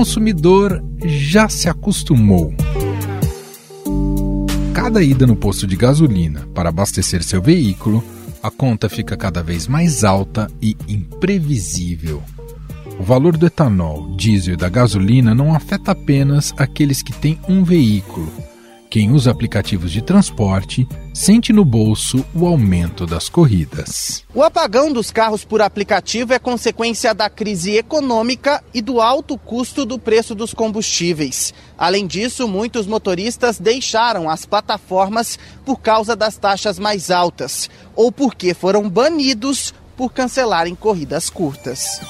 consumidor já se acostumou. Cada ida no posto de gasolina para abastecer seu veículo, a conta fica cada vez mais alta e imprevisível. O valor do etanol, diesel e da gasolina não afeta apenas aqueles que têm um veículo quem usa aplicativos de transporte sente no bolso o aumento das corridas. O apagão dos carros por aplicativo é consequência da crise econômica e do alto custo do preço dos combustíveis. Além disso, muitos motoristas deixaram as plataformas por causa das taxas mais altas ou porque foram banidos por cancelarem corridas curtas.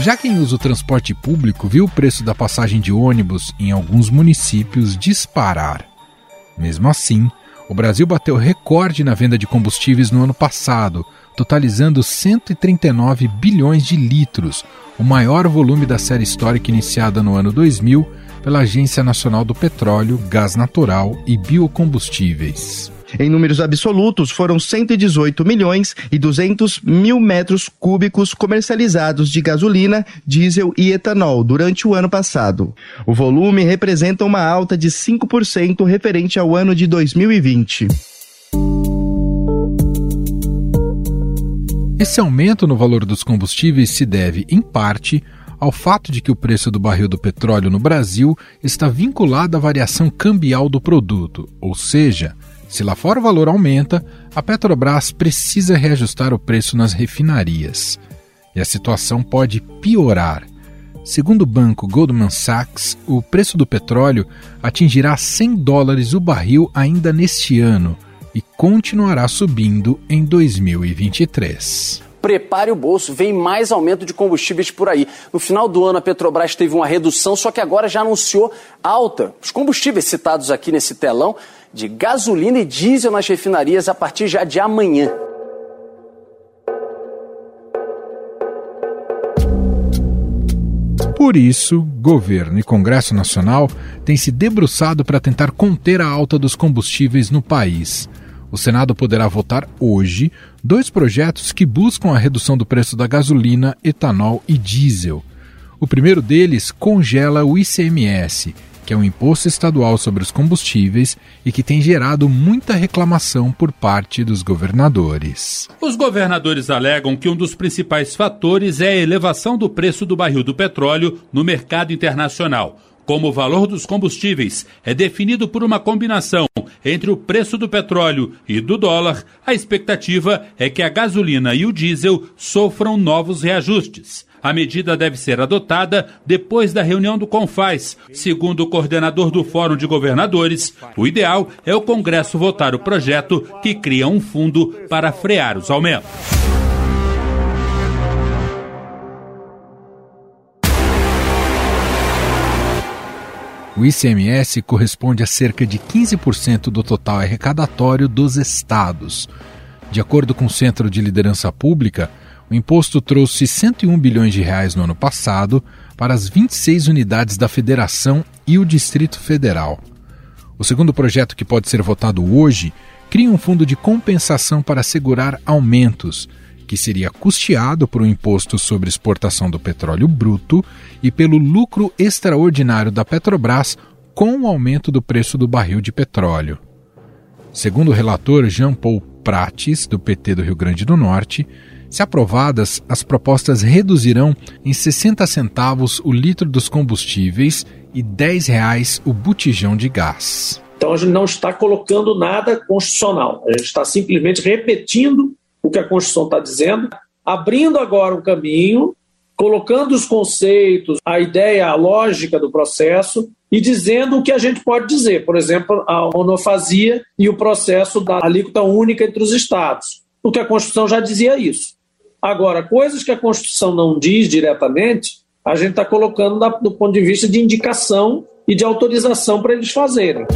Já quem usa o transporte público viu o preço da passagem de ônibus em alguns municípios disparar. Mesmo assim, o Brasil bateu recorde na venda de combustíveis no ano passado, totalizando 139 bilhões de litros, o maior volume da série histórica iniciada no ano 2000 pela Agência Nacional do Petróleo, Gás Natural e Biocombustíveis. Em números absolutos, foram 118 milhões e 200 mil metros cúbicos comercializados de gasolina, diesel e etanol durante o ano passado. O volume representa uma alta de 5% referente ao ano de 2020. Esse aumento no valor dos combustíveis se deve, em parte, ao fato de que o preço do barril do petróleo no Brasil está vinculado à variação cambial do produto, ou seja, se lá fora o valor aumenta, a Petrobras precisa reajustar o preço nas refinarias. E a situação pode piorar. Segundo o banco Goldman Sachs, o preço do petróleo atingirá 100 dólares o barril ainda neste ano e continuará subindo em 2023 prepare o bolso, vem mais aumento de combustíveis por aí. No final do ano, a Petrobras teve uma redução, só que agora já anunciou alta. Os combustíveis citados aqui nesse telão de gasolina e diesel nas refinarias a partir já de amanhã. Por isso, governo e Congresso Nacional têm se debruçado para tentar conter a alta dos combustíveis no país. O Senado poderá votar hoje dois projetos que buscam a redução do preço da gasolina, etanol e diesel. O primeiro deles congela o ICMS, que é um imposto estadual sobre os combustíveis e que tem gerado muita reclamação por parte dos governadores. Os governadores alegam que um dos principais fatores é a elevação do preço do barril do petróleo no mercado internacional. Como o valor dos combustíveis é definido por uma combinação entre o preço do petróleo e do dólar, a expectativa é que a gasolina e o diesel sofram novos reajustes. A medida deve ser adotada depois da reunião do CONFAS. Segundo o coordenador do Fórum de Governadores, o ideal é o Congresso votar o projeto que cria um fundo para frear os aumentos. O ICMS corresponde a cerca de 15% do total arrecadatório dos estados. De acordo com o Centro de Liderança Pública, o imposto trouxe 101 bilhões de reais no ano passado para as 26 unidades da Federação e o Distrito Federal. O segundo projeto que pode ser votado hoje cria um fundo de compensação para assegurar aumentos, que seria custeado por um imposto sobre exportação do petróleo bruto e pelo lucro extraordinário da Petrobras com o aumento do preço do barril de petróleo. Segundo o relator Jean Paul Prates, do PT do Rio Grande do Norte, se aprovadas, as propostas reduzirão em 60 centavos o litro dos combustíveis e R$ 10 o botijão de gás. Então a gente não está colocando nada constitucional, a gente está simplesmente repetindo o que a Constituição está dizendo, abrindo agora um caminho, colocando os conceitos, a ideia, a lógica do processo e dizendo o que a gente pode dizer. Por exemplo, a monofasia e o processo da alíquota única entre os estados. Porque a Constituição já dizia isso. Agora, coisas que a Constituição não diz diretamente, a gente está colocando do ponto de vista de indicação e de autorização para eles fazerem.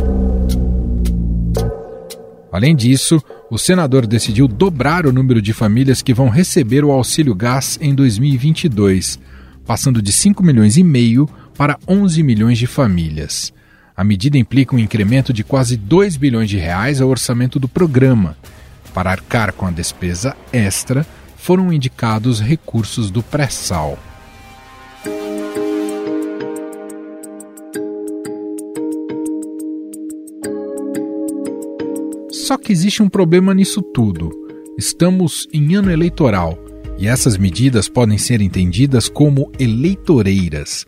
Além disso, o senador decidiu dobrar o número de famílias que vão receber o auxílio gás em 2022, passando de 5 milhões e meio para 11 milhões de famílias. A medida implica um incremento de quase 2 bilhões de reais ao orçamento do programa. Para arcar com a despesa extra, foram indicados recursos do pré-sal. Só que existe um problema nisso tudo. Estamos em ano eleitoral e essas medidas podem ser entendidas como eleitoreiras.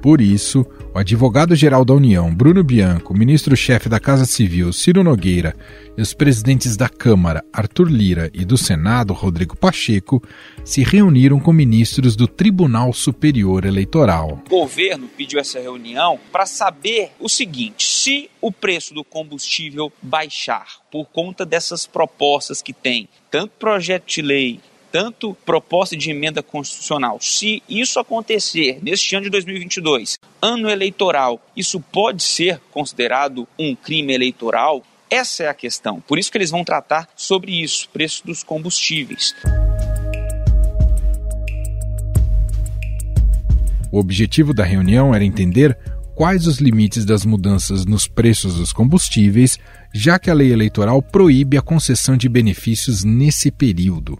Por isso, o advogado-geral da União, Bruno Bianco, ministro-chefe da Casa Civil, Ciro Nogueira, e os presidentes da Câmara, Arthur Lira, e do Senado, Rodrigo Pacheco, se reuniram com ministros do Tribunal Superior Eleitoral. O governo pediu essa reunião para saber o seguinte: se o preço do combustível baixar por conta dessas propostas que tem, tanto projeto de lei tanto proposta de emenda constitucional. Se isso acontecer neste ano de 2022, ano eleitoral, isso pode ser considerado um crime eleitoral? Essa é a questão. Por isso que eles vão tratar sobre isso, preço dos combustíveis. O objetivo da reunião era entender quais os limites das mudanças nos preços dos combustíveis, já que a lei eleitoral proíbe a concessão de benefícios nesse período.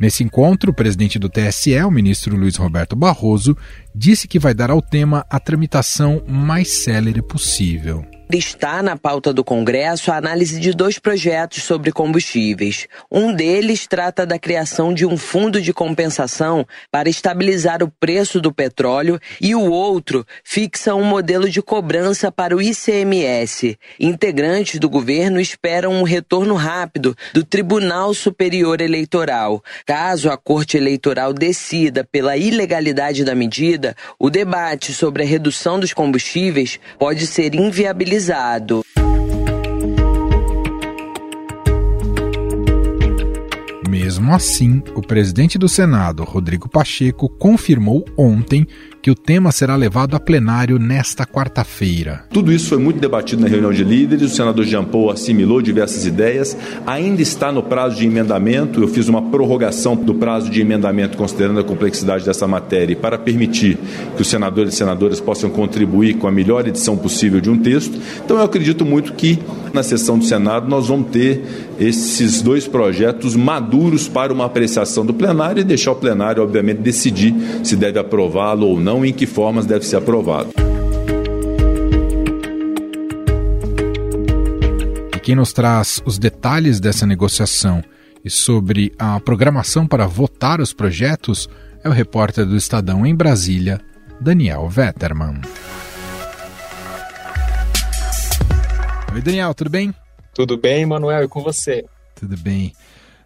Nesse encontro, o presidente do TSE, o ministro Luiz Roberto Barroso, disse que vai dar ao tema a tramitação mais célere possível está na pauta do Congresso a análise de dois projetos sobre combustíveis. Um deles trata da criação de um fundo de compensação para estabilizar o preço do petróleo e o outro fixa um modelo de cobrança para o ICMS. Integrantes do governo esperam um retorno rápido do Tribunal Superior Eleitoral. Caso a Corte Eleitoral decida pela ilegalidade da medida, o debate sobre a redução dos combustíveis pode ser inviabilizado mesmo assim, o presidente do Senado, Rodrigo Pacheco, confirmou ontem que o tema será levado a plenário nesta quarta-feira. Tudo isso foi muito debatido na reunião de líderes, o senador Jean Paul assimilou diversas ideias, ainda está no prazo de emendamento, eu fiz uma prorrogação do prazo de emendamento considerando a complexidade dessa matéria para permitir que os senadores e senadoras possam contribuir com a melhor edição possível de um texto. Então eu acredito muito que na sessão do Senado nós vamos ter esses dois projetos maduros para uma apreciação do plenário e deixar o plenário, obviamente, decidir se deve aprová-lo ou não não e em que formas deve ser aprovado. E quem nos traz os detalhes dessa negociação e sobre a programação para votar os projetos é o repórter do Estadão em Brasília, Daniel Vetterman. Oi, Daniel, tudo bem? Tudo bem, Manuel, e com você? Tudo bem.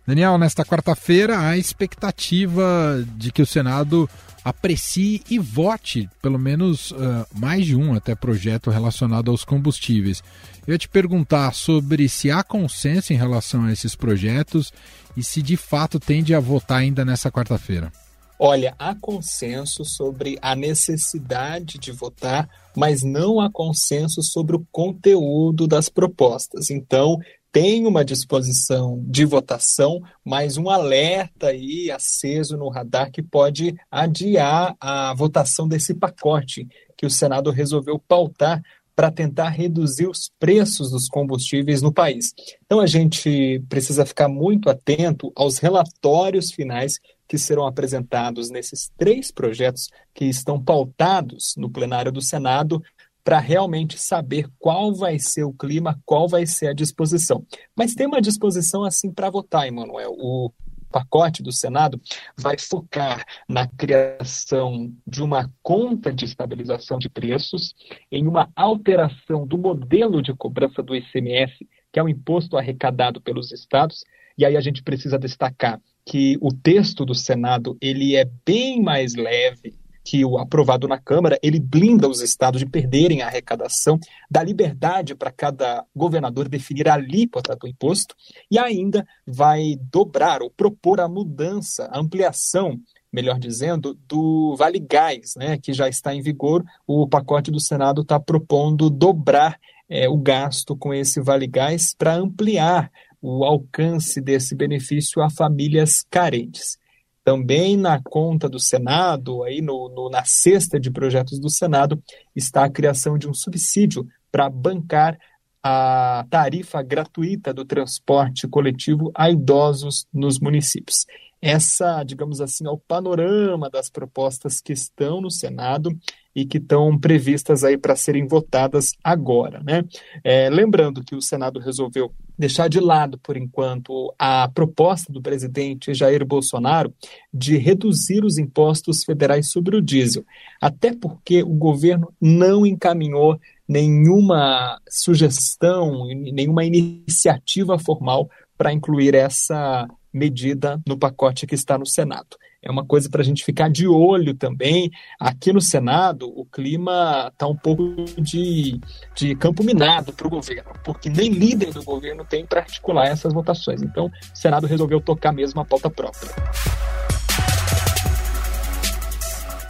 Daniel, nesta quarta-feira, há expectativa de que o Senado aprecie e vote pelo menos uh, mais de um até projeto relacionado aos combustíveis. Eu ia te perguntar sobre se há consenso em relação a esses projetos e se de fato tende a votar ainda nessa quarta-feira. Olha, há consenso sobre a necessidade de votar, mas não há consenso sobre o conteúdo das propostas. Então, tem uma disposição de votação, mas um alerta aí aceso no radar que pode adiar a votação desse pacote que o Senado resolveu pautar para tentar reduzir os preços dos combustíveis no país. Então a gente precisa ficar muito atento aos relatórios finais que serão apresentados nesses três projetos que estão pautados no plenário do Senado para realmente saber qual vai ser o clima, qual vai ser a disposição. Mas tem uma disposição assim para votar, Emanuel. O pacote do Senado vai focar na criação de uma conta de estabilização de preços, em uma alteração do modelo de cobrança do ICMS, que é o imposto arrecadado pelos estados. E aí a gente precisa destacar que o texto do Senado ele é bem mais leve que o aprovado na Câmara, ele blinda os estados de perderem a arrecadação, dá liberdade para cada governador definir a alíquota do imposto e ainda vai dobrar ou propor a mudança, a ampliação melhor dizendo, do Vale Gás, né, que já está em vigor. O pacote do Senado está propondo dobrar é, o gasto com esse Vale Gás para ampliar o alcance desse benefício a famílias carentes. Também na conta do Senado, aí no, no, na cesta de projetos do Senado, está a criação de um subsídio para bancar a tarifa gratuita do transporte coletivo a idosos nos municípios. Essa, digamos assim, ao panorama das propostas que estão no Senado e que estão previstas aí para serem votadas agora, né? É, lembrando que o Senado resolveu deixar de lado, por enquanto, a proposta do presidente Jair Bolsonaro de reduzir os impostos federais sobre o diesel, até porque o governo não encaminhou nenhuma sugestão, nenhuma iniciativa formal para incluir essa medida no pacote que está no Senado. É uma coisa para a gente ficar de olho também. Aqui no Senado, o clima está um pouco de, de campo minado para o governo, porque nem líder do governo tem para articular essas votações. Então, o Senado resolveu tocar mesmo a pauta própria.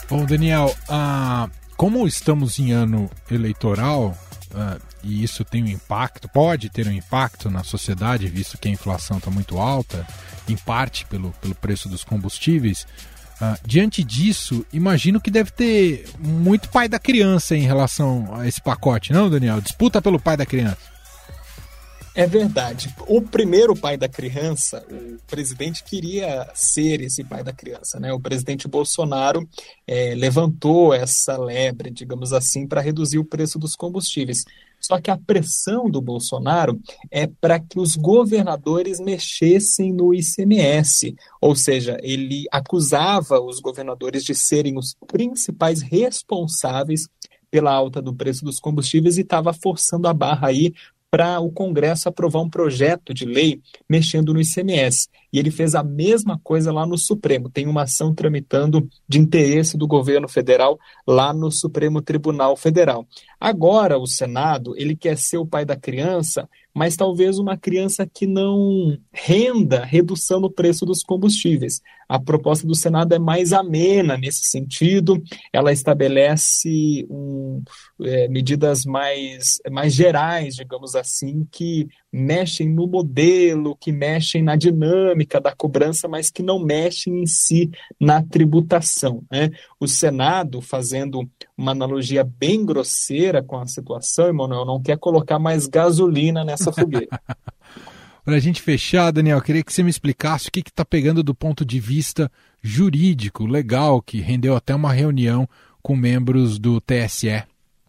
Bom, Daniel, ah, como estamos em ano eleitoral, ah, e isso tem um impacto, pode ter um impacto na sociedade, visto que a inflação está muito alta, em parte pelo, pelo preço dos combustíveis. Uh, diante disso, imagino que deve ter muito pai da criança em relação a esse pacote, não, Daniel? Disputa pelo pai da criança. É verdade. O primeiro pai da criança, o presidente queria ser esse pai da criança, né? O presidente Bolsonaro é, levantou essa lebre, digamos assim, para reduzir o preço dos combustíveis. Só que a pressão do Bolsonaro é para que os governadores mexessem no ICMS, ou seja, ele acusava os governadores de serem os principais responsáveis pela alta do preço dos combustíveis e estava forçando a barra aí para o Congresso aprovar um projeto de lei mexendo no ICMS. E ele fez a mesma coisa lá no Supremo. Tem uma ação tramitando de interesse do governo federal lá no Supremo Tribunal Federal. Agora, o Senado, ele quer ser o pai da criança, mas talvez uma criança que não renda redução no preço dos combustíveis. A proposta do Senado é mais amena nesse sentido, ela estabelece um, é, medidas mais, mais gerais, digamos assim, que mexem no modelo, que mexem na dinâmica da cobrança, mas que não mexem em si na tributação. Né? O Senado, fazendo uma analogia bem grosseira com a situação, Emanuel, não quer colocar mais gasolina nessa fogueira. Para a gente fechar, Daniel, queria que você me explicasse o que está pegando do ponto de vista jurídico, legal, que rendeu até uma reunião com membros do TSE. A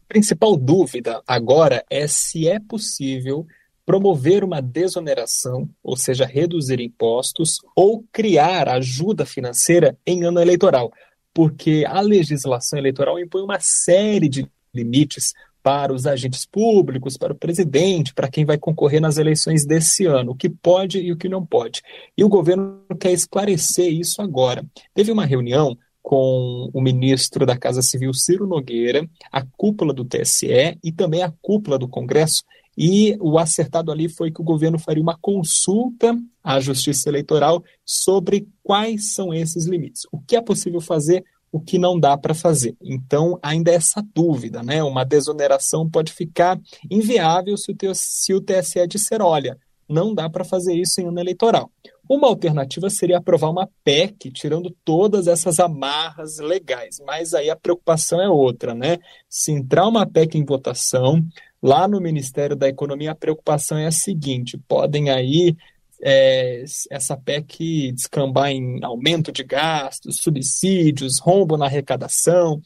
principal dúvida agora é se é possível promover uma desoneração, ou seja, reduzir impostos, ou criar ajuda financeira em ano eleitoral, porque a legislação eleitoral impõe uma série de limites para os agentes públicos, para o presidente, para quem vai concorrer nas eleições desse ano, o que pode e o que não pode. E o governo quer esclarecer isso agora. Teve uma reunião com o ministro da Casa Civil, Ciro Nogueira, a cúpula do TSE e também a cúpula do Congresso. E o acertado ali foi que o governo faria uma consulta à Justiça Eleitoral sobre quais são esses limites. O que é possível fazer, o que não dá para fazer. Então, ainda é essa dúvida, né? Uma desoneração pode ficar inviável se o, se o TSE disser: olha, não dá para fazer isso em ano eleitoral. Uma alternativa seria aprovar uma PEC, tirando todas essas amarras legais, mas aí a preocupação é outra, né? Se entrar uma PEC em votação, lá no Ministério da Economia a preocupação é a seguinte: podem aí é, essa PEC descambar em aumento de gastos, subsídios, rombo na arrecadação.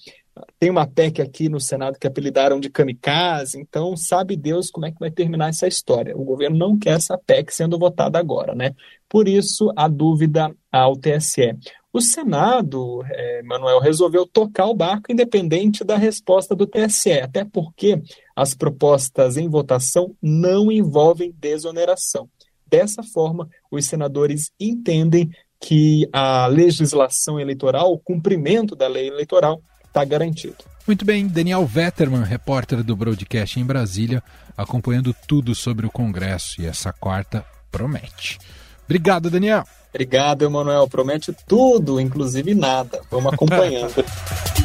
Tem uma PEC aqui no Senado que apelidaram de kamikaze, então sabe Deus como é que vai terminar essa história. O governo não quer essa PEC sendo votada agora, né? Por isso, a dúvida ao TSE. O Senado, é, Manuel, resolveu tocar o barco independente da resposta do TSE, até porque as propostas em votação não envolvem desoneração. Dessa forma, os senadores entendem que a legislação eleitoral, o cumprimento da lei eleitoral, está garantido. Muito bem, Daniel Vetterman, repórter do Broadcast em Brasília, acompanhando tudo sobre o Congresso e essa quarta promete. Obrigado, Daniel. Obrigado, Emanuel. Promete tudo, inclusive nada. Vamos acompanhando.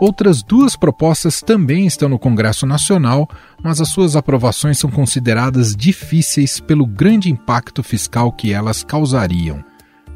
Outras duas propostas também estão no Congresso Nacional, mas as suas aprovações são consideradas difíceis pelo grande impacto fiscal que elas causariam.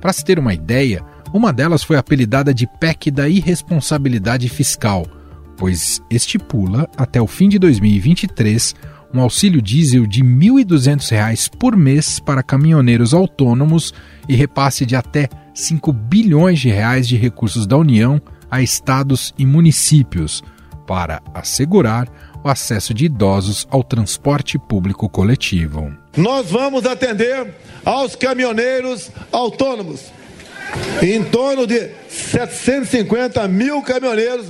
Para se ter uma ideia, uma delas foi apelidada de PEC da irresponsabilidade fiscal, pois estipula, até o fim de 2023, um auxílio diesel de R$ 1.200 por mês para caminhoneiros autônomos e repasse de até 5 bilhões de reais de recursos da União a estados e municípios para assegurar o acesso de idosos ao transporte público coletivo. Nós vamos atender aos caminhoneiros autônomos. Em torno de 750 mil caminhoneiros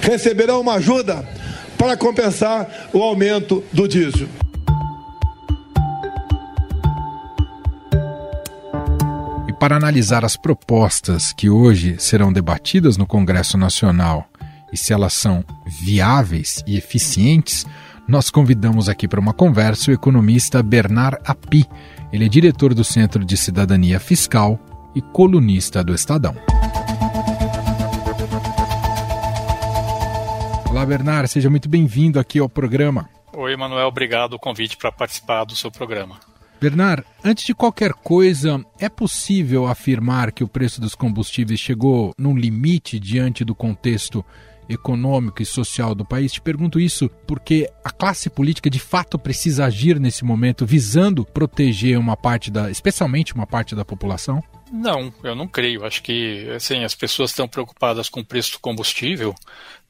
receberão uma ajuda para compensar o aumento do diesel. Para analisar as propostas que hoje serão debatidas no Congresso Nacional e se elas são viáveis e eficientes, nós convidamos aqui para uma conversa o economista Bernard Api. Ele é diretor do Centro de Cidadania Fiscal e colunista do Estadão. Olá, Bernard, seja muito bem-vindo aqui ao programa. Oi, Manuel, obrigado o convite para participar do seu programa. Bernard, antes de qualquer coisa, é possível afirmar que o preço dos combustíveis chegou num limite diante do contexto econômico e social do país? Te pergunto isso porque a classe política de fato precisa agir nesse momento visando proteger uma parte da, especialmente uma parte da população? Não, eu não creio. Acho que assim, as pessoas estão preocupadas com o preço do combustível,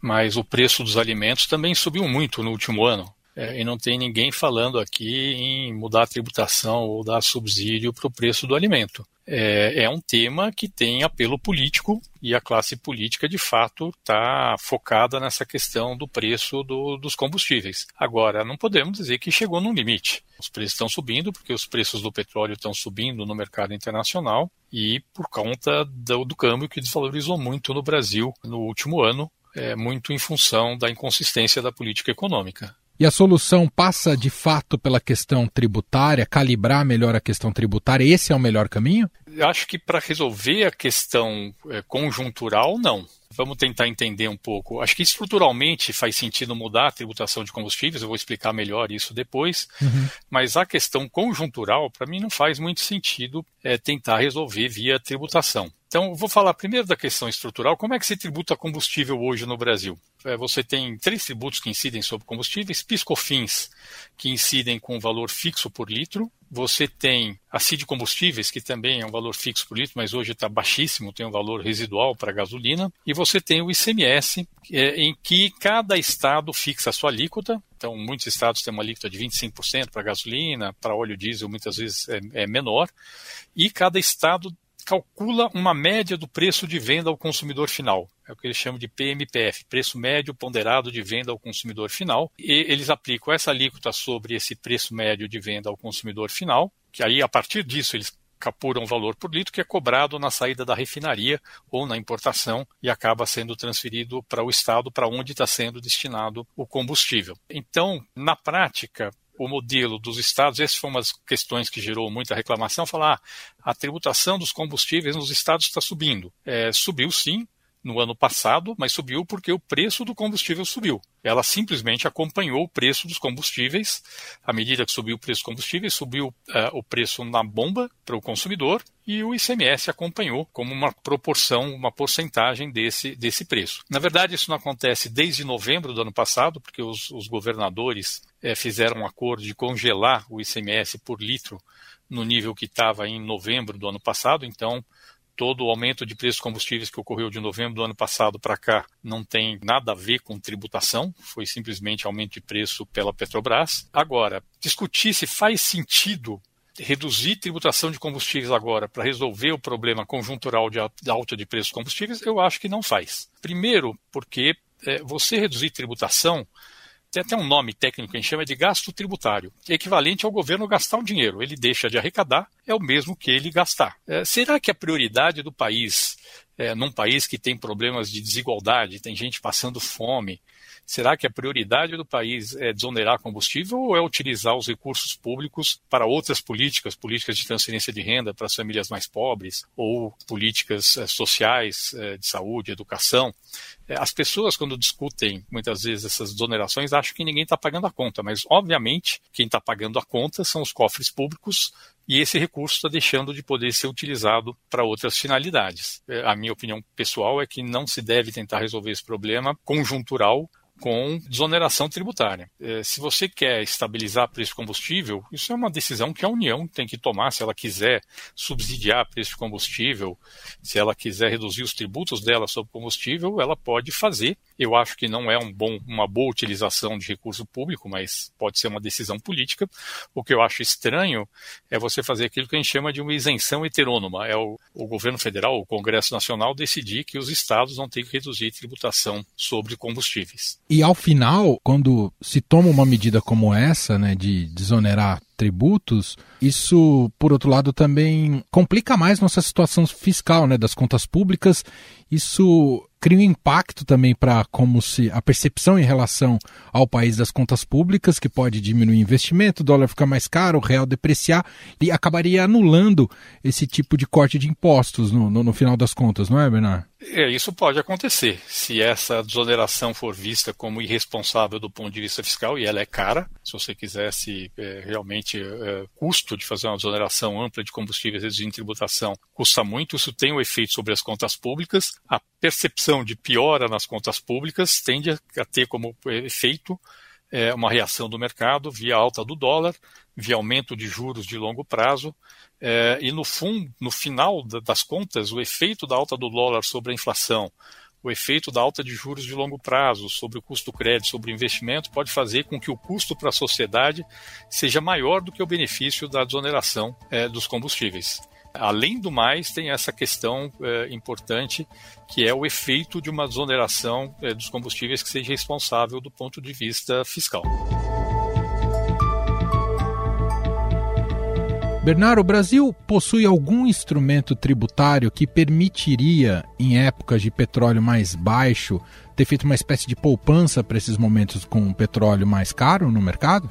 mas o preço dos alimentos também subiu muito no último ano. É, e não tem ninguém falando aqui em mudar a tributação ou dar subsídio para o preço do alimento. É, é, um tema que tem apelo político e a classe política, de fato, está focada nessa questão do preço do, dos combustíveis. Agora, não podemos dizer que chegou num limite. Os preços estão subindo porque os preços do petróleo estão subindo no mercado internacional e por conta do, do câmbio que desvalorizou muito no Brasil no último ano, é, muito em função da inconsistência da política econômica. E a solução passa de fato pela questão tributária, calibrar melhor a questão tributária? Esse é o melhor caminho? Acho que para resolver a questão é, conjuntural, não. Vamos tentar entender um pouco. Acho que estruturalmente faz sentido mudar a tributação de combustíveis, eu vou explicar melhor isso depois. Uhum. Mas a questão conjuntural, para mim, não faz muito sentido é, tentar resolver via tributação. Então, vou falar primeiro da questão estrutural. Como é que se tributa combustível hoje no Brasil? É, você tem três tributos que incidem sobre combustíveis, piscofins, que incidem com valor fixo por litro. Você tem a CID combustíveis, que também é um valor fixo por litro, mas hoje está baixíssimo, tem um valor residual para gasolina. E você tem o ICMS, é, em que cada estado fixa a sua alíquota. Então, muitos estados têm uma alíquota de 25% para gasolina, para óleo diesel muitas vezes é, é menor. E cada estado calcula uma média do preço de venda ao consumidor final. É o que eles chamam de PMPF, preço médio ponderado de venda ao consumidor final. E eles aplicam essa alíquota sobre esse preço médio de venda ao consumidor final, que aí a partir disso eles capuram o valor por litro que é cobrado na saída da refinaria ou na importação e acaba sendo transferido para o estado para onde está sendo destinado o combustível. Então, na prática, o modelo dos estados, essa foi uma das questões que gerou muita reclamação, falar ah, a tributação dos combustíveis nos estados está subindo. É, subiu sim, no ano passado, mas subiu porque o preço do combustível subiu. Ela simplesmente acompanhou o preço dos combustíveis. À medida que subiu o preço dos combustíveis, subiu uh, o preço na bomba para o consumidor e o ICMS acompanhou como uma proporção, uma porcentagem desse, desse preço. Na verdade, isso não acontece desde novembro do ano passado, porque os, os governadores é, fizeram um acordo de congelar o ICMS por litro no nível que estava em novembro do ano passado. Então, todo o aumento de preços combustíveis que ocorreu de novembro do ano passado para cá não tem nada a ver com tributação, foi simplesmente aumento de preço pela Petrobras. Agora, discutir se faz sentido reduzir tributação de combustíveis agora para resolver o problema conjuntural de alta de preços de combustíveis, eu acho que não faz. Primeiro, porque é, você reduzir tributação tem até um nome técnico que a gente chama de gasto tributário, é equivalente ao governo gastar um dinheiro. Ele deixa de arrecadar, é o mesmo que ele gastar. É, será que a prioridade do país, é, num país que tem problemas de desigualdade, tem gente passando fome, Será que a prioridade do país é desonerar combustível ou é utilizar os recursos públicos para outras políticas, políticas de transferência de renda para as famílias mais pobres ou políticas eh, sociais eh, de saúde, educação? Eh, as pessoas, quando discutem muitas vezes essas desonerações, acham que ninguém está pagando a conta, mas obviamente quem está pagando a conta são os cofres públicos e esse recurso está deixando de poder ser utilizado para outras finalidades. A minha opinião pessoal é que não se deve tentar resolver esse problema conjuntural com desoneração tributária. É, se você quer estabilizar preço de combustível, isso é uma decisão que a União tem que tomar se ela quiser subsidiar preço de combustível, se ela quiser reduzir os tributos dela sobre combustível, ela pode fazer. Eu acho que não é um bom, uma boa utilização de recurso público, mas pode ser uma decisão política. O que eu acho estranho é você fazer aquilo que a gente chama de uma isenção heterônoma. É o, o governo federal, o Congresso Nacional, decidir que os estados não têm que reduzir tributação sobre combustíveis. E ao final, quando se toma uma medida como essa, né, de desonerar tributos, isso, por outro lado, também complica mais nossa situação fiscal, né, das contas públicas. Isso cria um impacto também para como se a percepção em relação ao país das contas públicas, que pode diminuir o investimento, o dólar ficar mais caro, o real depreciar, e acabaria anulando esse tipo de corte de impostos no, no, no final das contas, não é, Bernardo? É, isso pode acontecer. Se essa desoneração for vista como irresponsável do ponto de vista fiscal, e ela é cara, se você quisesse é, realmente é, custo de fazer uma desoneração ampla de combustíveis reduzindo tributação, custa muito, isso tem um efeito sobre as contas públicas. A percepção de piora nas contas públicas tende a ter como efeito é, uma reação do mercado via alta do dólar, via aumento de juros de longo prazo, é, e no fundo, no final das contas, o efeito da alta do dólar sobre a inflação, o efeito da alta de juros de longo prazo sobre o custo crédito, sobre o investimento, pode fazer com que o custo para a sociedade seja maior do que o benefício da desoneração é, dos combustíveis. Além do mais, tem essa questão é, importante que é o efeito de uma desoneração é, dos combustíveis que seja responsável do ponto de vista fiscal. Bernardo, o Brasil possui algum instrumento tributário que permitiria, em épocas de petróleo mais baixo, ter feito uma espécie de poupança para esses momentos com o petróleo mais caro no mercado?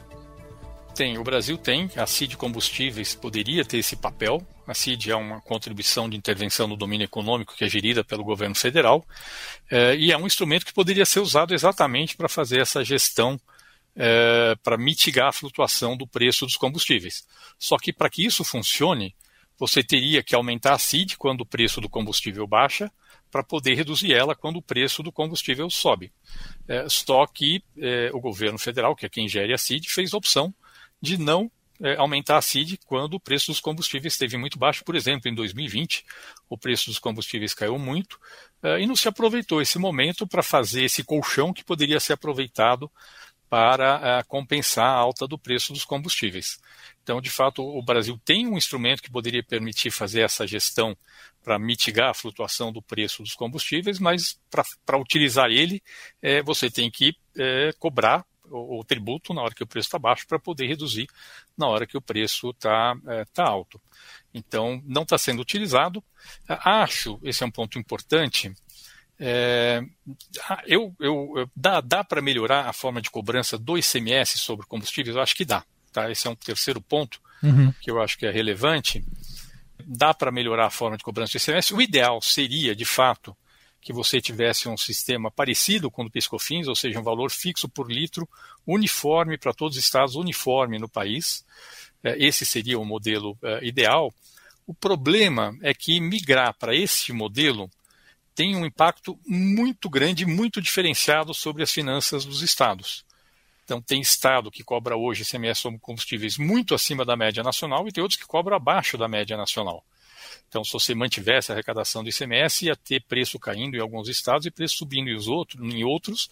Tem, o Brasil tem. A CID Combustíveis poderia ter esse papel. A CID é uma contribuição de intervenção no domínio econômico que é gerida pelo governo federal é, e é um instrumento que poderia ser usado exatamente para fazer essa gestão é, para mitigar a flutuação do preço dos combustíveis. Só que para que isso funcione, você teria que aumentar a CID quando o preço do combustível baixa, para poder reduzir ela quando o preço do combustível sobe. É, só que é, o governo federal, que é quem gere a CID, fez a opção de não é, aumentar a CID quando o preço dos combustíveis esteve muito baixo. Por exemplo, em 2020, o preço dos combustíveis caiu muito é, e não se aproveitou esse momento para fazer esse colchão que poderia ser aproveitado para uh, compensar a alta do preço dos combustíveis. Então, de fato, o Brasil tem um instrumento que poderia permitir fazer essa gestão para mitigar a flutuação do preço dos combustíveis, mas para utilizar ele, é, você tem que é, cobrar o, o, tributo na hora que o preço está baixo para poder reduzir na hora que o preço está é, tá alto. Então, não está sendo utilizado. Acho, esse é um ponto importante, é, eu, eu, dá, dá para melhorar a forma de cobrança do ICMS sobre combustíveis? Eu acho que dá. Tá? Esse é um terceiro ponto uhum. que eu acho que é relevante. Dá para melhorar a forma de cobrança do ICMS. O ideal seria, de fato, que você tivesse um sistema parecido com o do Piscofins, ou seja, um valor fixo por litro, uniforme para todos os estados, uniforme no país. É, esse seria o modelo é, ideal. O problema é que migrar para esse modelo tem um impacto muito grande, muito diferenciado sobre as finanças dos estados. Então, tem estado que cobra hoje ICMS sobre combustíveis muito acima da média nacional e tem outros que cobram abaixo da média nacional. Então, se você mantivesse a arrecadação do ICMS, ia ter preço caindo em alguns estados e preço subindo em, outros,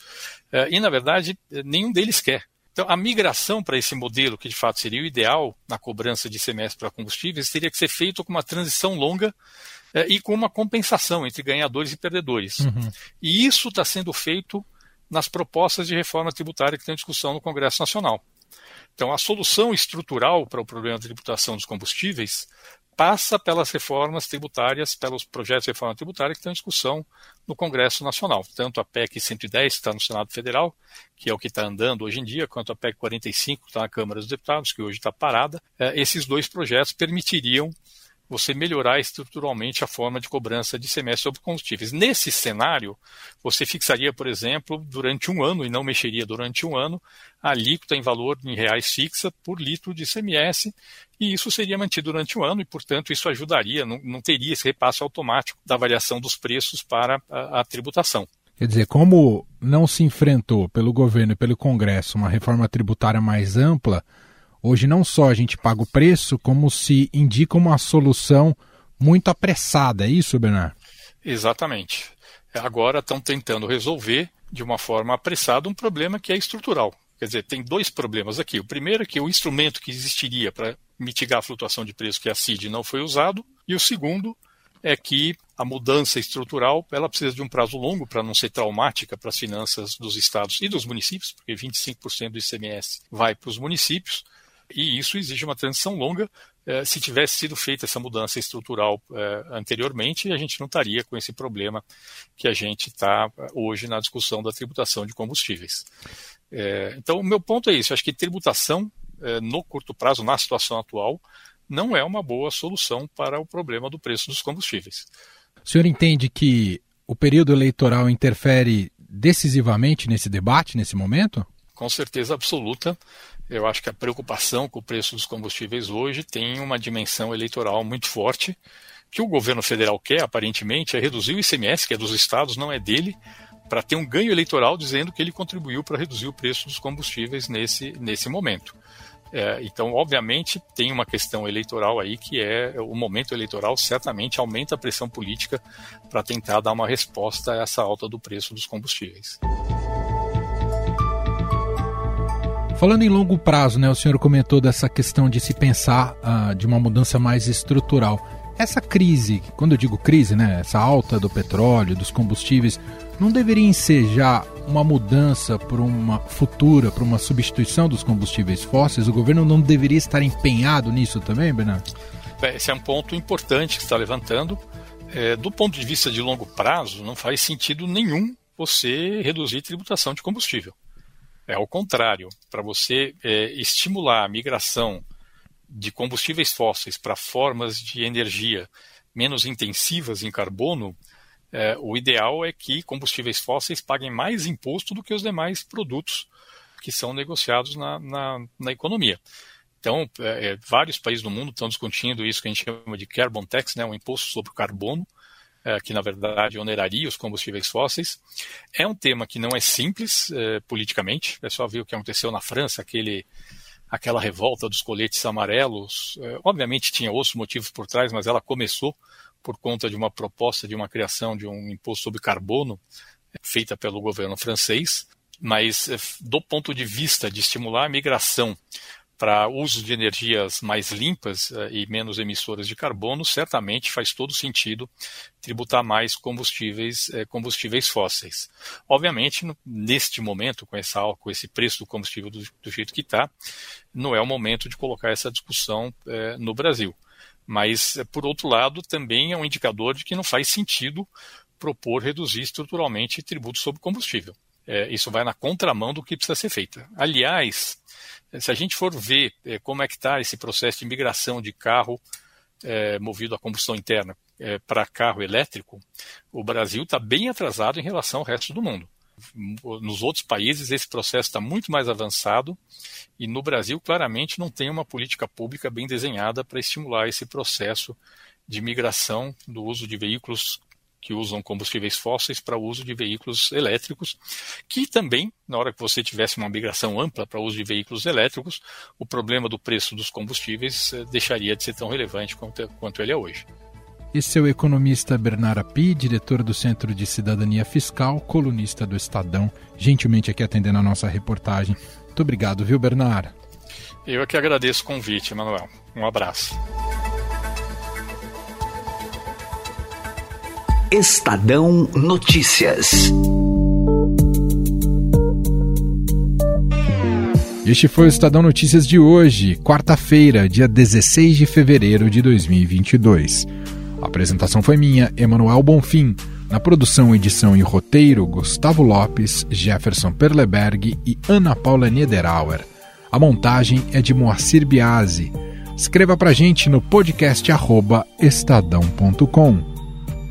eh, e, na verdade, nenhum deles quer. Então, a migração para esse modelo, que de fato seria o ideal na cobrança de ICMS para combustíveis, teria que ser feito com uma transição longa é, e com uma compensação entre ganhadores e perdedores. Uhum. E isso está sendo feito nas propostas de reforma tributária que estão em discussão no Congresso Nacional. Então, a solução estrutural para o problema da tributação dos combustíveis passa pelas reformas tributárias, pelos projetos de reforma tributária que estão em discussão no Congresso Nacional. Tanto a PEC 110, que está no Senado Federal, que é o que está andando hoje em dia, quanto a PEC 45, que está na Câmara dos Deputados, que hoje está parada. É, esses dois projetos permitiriam você melhorar estruturalmente a forma de cobrança de ICMS sobre combustíveis. Nesse cenário, você fixaria, por exemplo, durante um ano, e não mexeria durante um ano, a alíquota em valor em reais fixa por litro de ICMS, e isso seria mantido durante um ano, e, portanto, isso ajudaria, não, não teria esse repasse automático da variação dos preços para a, a tributação. Quer dizer, como não se enfrentou pelo governo e pelo Congresso uma reforma tributária mais ampla, hoje não só a gente paga o preço, como se indica uma solução muito apressada. É isso, Bernardo? Exatamente. Agora estão tentando resolver de uma forma apressada um problema que é estrutural. Quer dizer, tem dois problemas aqui. O primeiro é que o instrumento que existiria para mitigar a flutuação de preço, que é a CID, não foi usado. E o segundo é que a mudança estrutural ela precisa de um prazo longo para não ser traumática para as finanças dos estados e dos municípios, porque 25% do ICMS vai para os municípios, e isso exige uma transição longa. Eh, se tivesse sido feita essa mudança estrutural eh, anteriormente, a gente não estaria com esse problema que a gente está eh, hoje na discussão da tributação de combustíveis. então, o meu ponto é isso: acho que tributação no curto prazo, na situação atual, não é uma boa solução para o problema do preço dos combustíveis. O senhor entende que o período eleitoral interfere decisivamente nesse debate, nesse momento? Com certeza absoluta. Eu acho que a preocupação com o preço dos combustíveis hoje tem uma dimensão eleitoral muito forte. que o governo federal quer, aparentemente, é reduzir o ICMS, que é dos estados, não é dele, para ter um ganho eleitoral dizendo que ele contribuiu para reduzir o preço dos combustíveis nesse, nesse momento. É, então, obviamente, tem uma questão eleitoral aí que é o momento eleitoral certamente aumenta a pressão política para tentar dar uma resposta a essa alta do preço dos combustíveis. Falando em longo prazo, né, o senhor comentou dessa questão de se pensar uh, de uma mudança mais estrutural. Essa crise, quando eu digo crise, né, essa alta do petróleo, dos combustíveis, não deveria ensejar uma mudança para uma futura, para uma substituição dos combustíveis fósseis? O governo não deveria estar empenhado nisso também, Bernardo? Esse é um ponto importante que está levantando. É, do ponto de vista de longo prazo, não faz sentido nenhum você reduzir tributação de combustível. É ao contrário, para você é, estimular a migração de combustíveis fósseis para formas de energia menos intensivas em carbono, é, o ideal é que combustíveis fósseis paguem mais imposto do que os demais produtos que são negociados na, na, na economia. Então, é, é, vários países do mundo estão discutindo isso que a gente chama de carbon tax, né, um imposto sobre o carbono, é, que na verdade oneraria os combustíveis fósseis. É um tema que não é simples é, politicamente, é só ver o que aconteceu na França, aquele, aquela revolta dos coletes amarelos. É, obviamente tinha outros motivos por trás, mas ela começou por conta de uma proposta de uma criação de um imposto sobre carbono é, feita pelo governo francês, mas é, do ponto de vista de estimular a migração para uso de energias mais limpas é, e menos emissoras de carbono, certamente faz todo sentido tributar mais combustíveis, combustíveis fósseis. Obviamente, neste momento, com, essa, com esse preço do combustível do, do jeito que está, não é o momento de colocar essa discussão no Brasil. Mas, por outro lado, também é um indicador de que não faz sentido propor reduzir estruturalmente tributos sobre combustível. É, isso vai na contramão do que precisa ser feito. Aliás, se a gente for ver é, como é que está esse processo de migração de carro é, movido a combustão interna é, para carro elétrico, o Brasil está bem atrasado em relação ao resto do mundo. Nos outros países, esse processo está muito mais avançado e no Brasil, claramente, não tem uma política pública bem desenhada para estimular esse processo de migração do uso de veículos que usam combustíveis fósseis para o uso de veículos elétricos, que também, na hora que você tivesse uma migração ampla para o uso de veículos elétricos, o problema do preço dos combustíveis eh, deixaria de ser tão relevante quanto, quanto ele é hoje. Esse é o economista Bernardo Api, diretor do Centro de Cidadania Fiscal, colunista do Estadão, gentilmente aqui atendendo a nossa reportagem. Muito obrigado, viu, Bernardo? Eu é que agradeço o convite, Manuel. Um abraço. Estadão Notícias. Este foi o Estadão Notícias de hoje, quarta-feira, dia 16 de fevereiro de 2022. A apresentação foi minha, Emanuel Bonfim. Na produção, edição e roteiro, Gustavo Lopes, Jefferson Perleberg e Ana Paula Niederauer. A montagem é de Moacir Biasi. Escreva pra gente no podcast estadão.com.